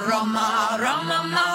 Roma, Roma, ma,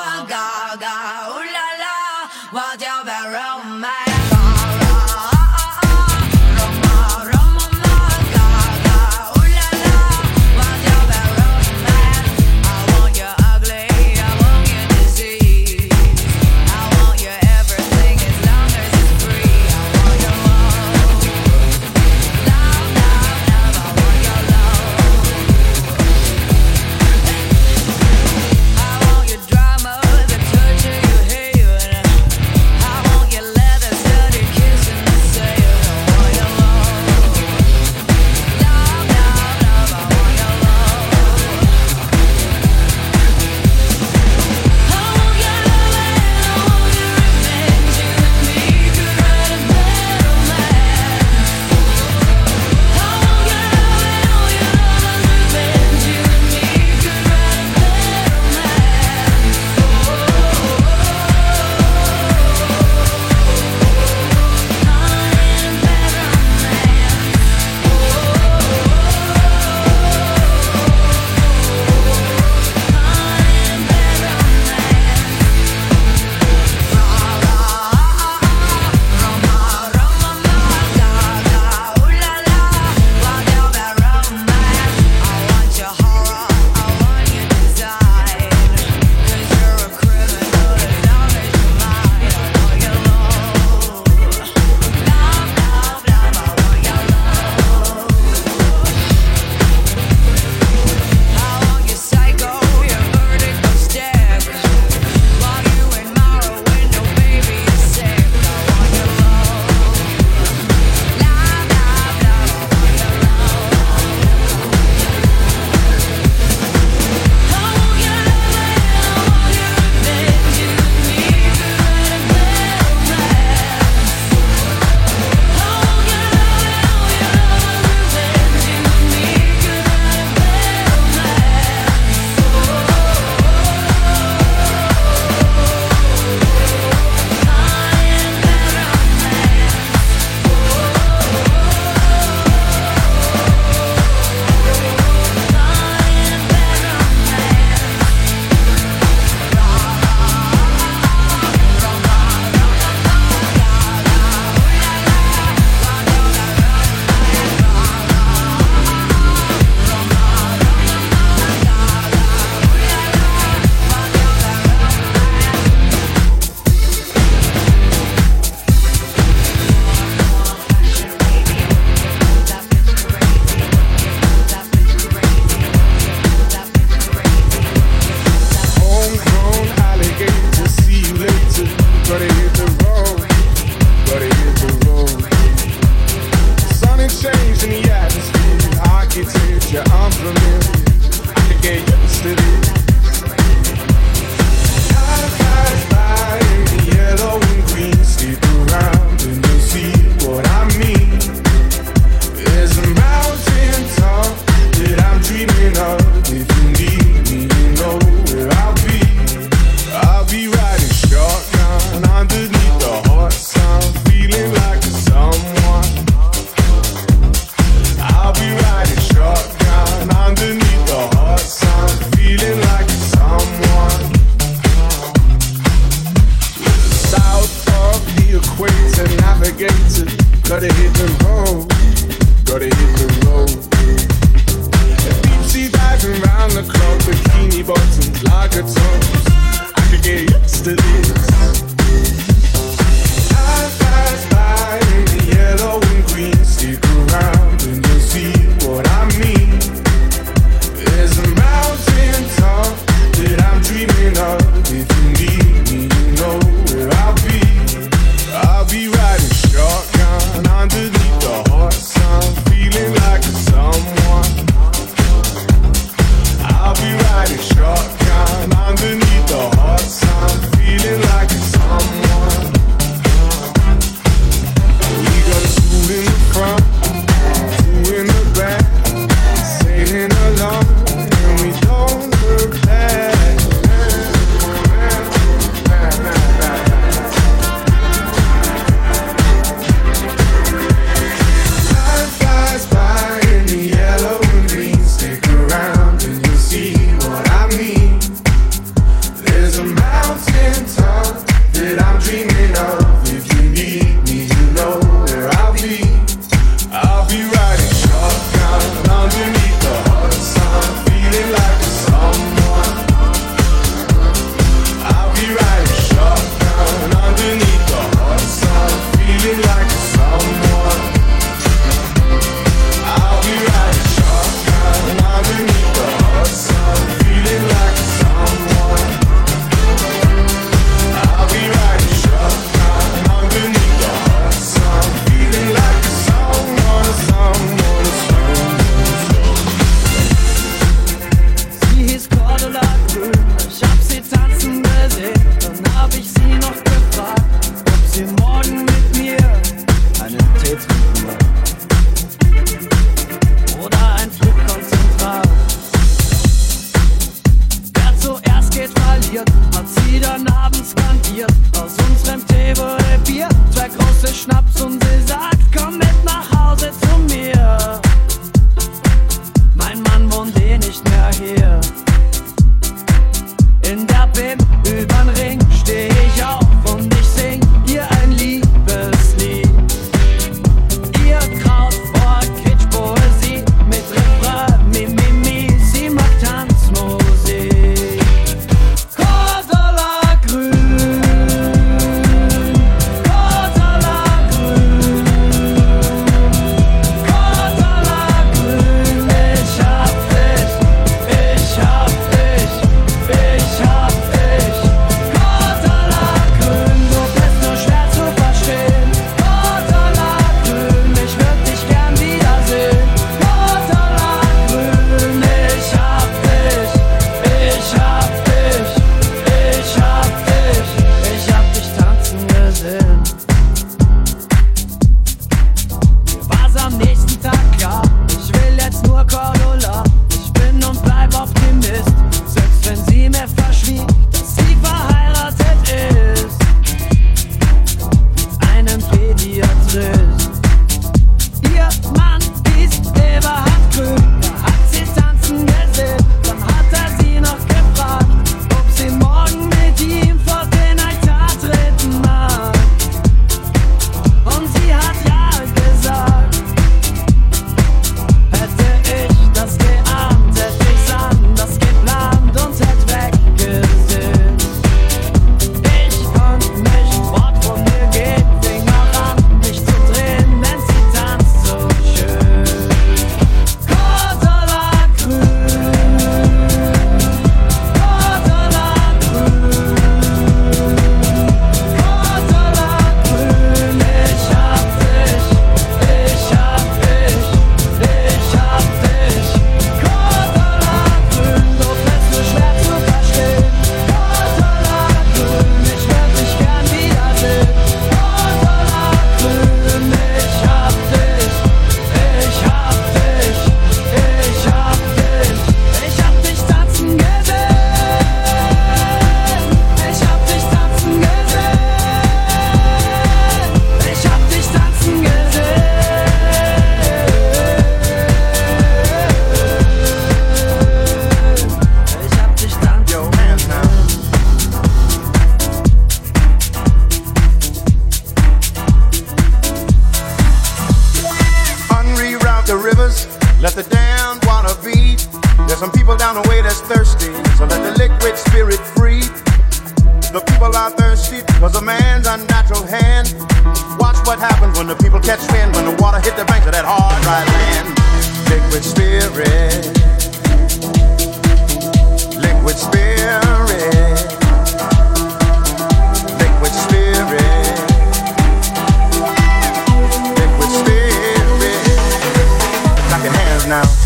now.